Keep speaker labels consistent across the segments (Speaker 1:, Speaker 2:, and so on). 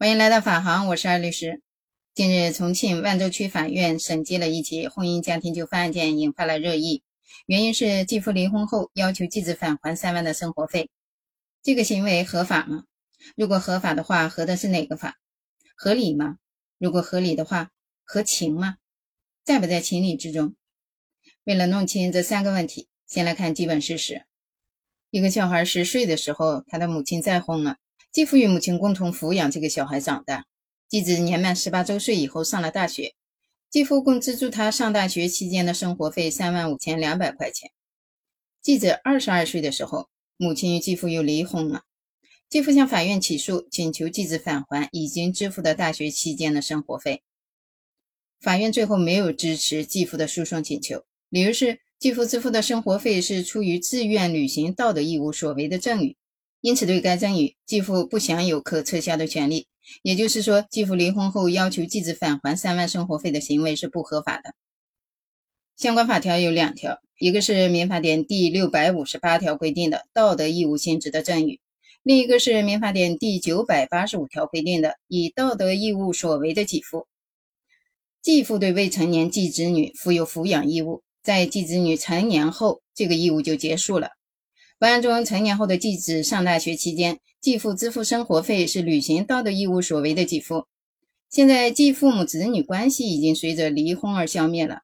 Speaker 1: 欢迎来到法航，我是艾律师。近日，重庆万州区法院审结了一起婚姻家庭纠纷案件，引发了热议。原因是继父离婚后要求继子返还三万的生活费，这个行为合法吗？如果合法的话，合的是哪个法？合理吗？如果合理的话，合情吗？在不在情理之中？为了弄清这三个问题，先来看基本事实。一个小孩十岁的时候，他的母亲再婚了。继父与母亲共同抚养这个小孩长大。继子年满十八周岁以后上了大学，继父共资助他上大学期间的生活费三万五千两百块钱。继子二十二岁的时候，母亲与继父又离婚了。继父向法院起诉，请求继子返还已经支付的大学期间的生活费。法院最后没有支持继父的诉讼请求，理由是继父支付的生活费是出于自愿履行道德义务所为的赠与。因此，对该赠与，继父不享有可撤销的权利。也就是说，继父离婚后要求继子返还三万生活费的行为是不合法的。相关法条有两条，一个是《民法典》第六百五十八条规定的道德义务性质的赠与，另一个是《民法典》第九百八十五条规定的以道德义务所为的给付。继父对未成年继子女负有抚养义务，在继子女成年后，这个义务就结束了。本案中，成年后的继子上大学期间，继父支付生活费是履行道德义务所为的给付。现在，继父母子女关系已经随着离婚而消灭了，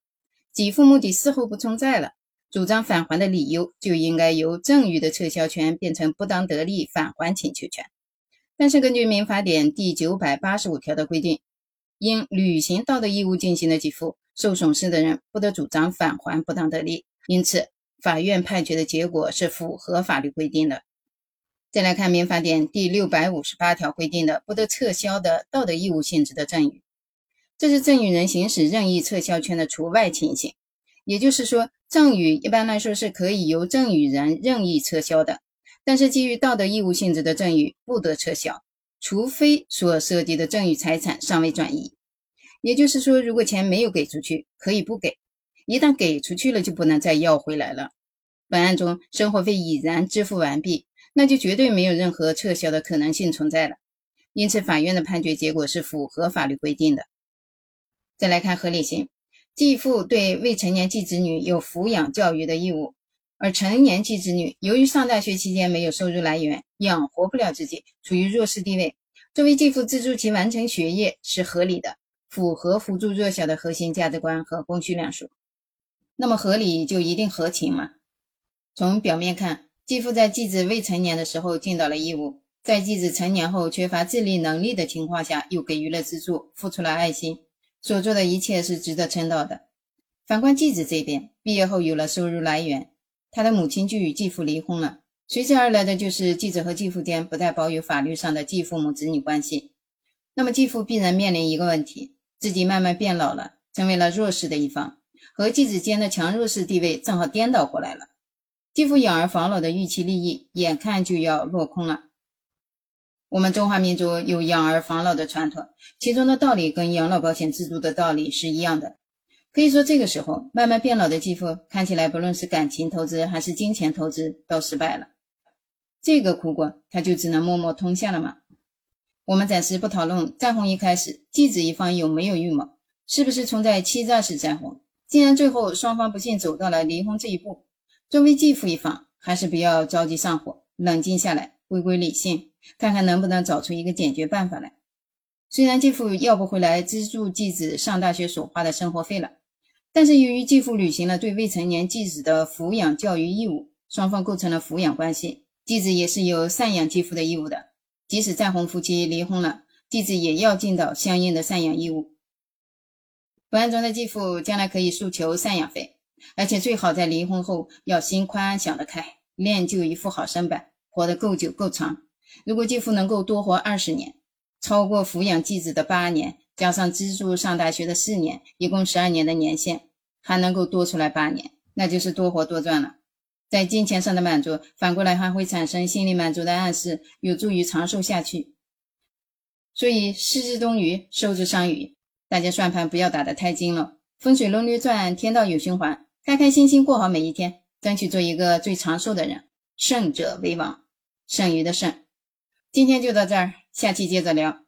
Speaker 1: 继父目的事后不存在了，主张返还的理由就应该由赠与的撤销权变成不当得利返还请求权。但是，根据民法典第九百八十五条的规定，因履行道德义务进行的给付，受损失的人不得主张返还不当得利。因此，法院判决的结果是符合法律规定的。再来看民法典第六百五十八条规定的不得撤销的道德义务性质的赠与，这是赠与人行使任意撤销权的除外情形。也就是说，赠与一般来说是可以由赠与人任意撤销的，但是基于道德义务性质的赠与不得撤销，除非所涉及的赠与财产尚未转移。也就是说，如果钱没有给出去，可以不给。一旦给出去了，就不能再要回来了。本案中，生活费已然支付完毕，那就绝对没有任何撤销的可能性存在了。因此，法院的判决结果是符合法律规定的。再来看合理性，继父对未成年继子女有抚养教育的义务，而成年继子女由于上大学期间没有收入来源，养活不了自己，处于弱势地位，作为继父资助其完成学业是合理的，符合扶助弱小的核心价值观和公序良俗。那么合理就一定合情吗？从表面看，继父在继子未成年的时候尽到了义务，在继子成年后缺乏自理能力的情况下，又给予了资助，付出了爱心，所做的一切是值得称道的。反观继子这边，毕业后有了收入来源，他的母亲就与继父离婚了，随之而来的就是继子和继父间不再保有法律上的继父母子女关系。那么继父必然面临一个问题：自己慢慢变老了，成为了弱势的一方。和继子间的强弱势地位正好颠倒过来了，继父养儿防老的预期利益眼看就要落空了。我们中华民族有养儿防老的传统，其中的道理跟养老保险制度的道理是一样的。可以说，这个时候慢慢变老的继父看起来，不论是感情投资还是金钱投资都失败了。这个苦果他就只能默默吞下了吗？我们暂时不讨论再婚一开始继子一方有没有预谋，是不是存在欺诈式再婚。既然最后双方不幸走到了离婚这一步，作为继父一方，还是不要着急上火，冷静下来，回归理性，看看能不能找出一个解决办法来。虽然继父要不回来资助继子上大学所花的生活费了，但是由于继父履行了对未成年继子的抚养教育义务，双方构成了抚养关系，继子也是有赡养继父的义务的。即使再婚夫妻离婚了，继子也要尽到相应的赡养义务。本案中的继父将来可以诉求赡养费，而且最好在离婚后要心宽想得开，练就一副好身板，活得够久够长。如果继父能够多活二十年，超过抚养继子的八年，加上资助上大学的四年，一共十二年的年限，还能够多出来八年，那就是多活多赚了。在金钱上的满足，反过来还会产生心理满足的暗示，有助于长寿下去。所以，失之东隅，收之桑榆。大家算盘不要打得太精了，风水轮流转，天道有循环，开开心心过好每一天，争取做一个最长寿的人。胜者为王，剩余的剩。今天就到这儿，下期接着聊。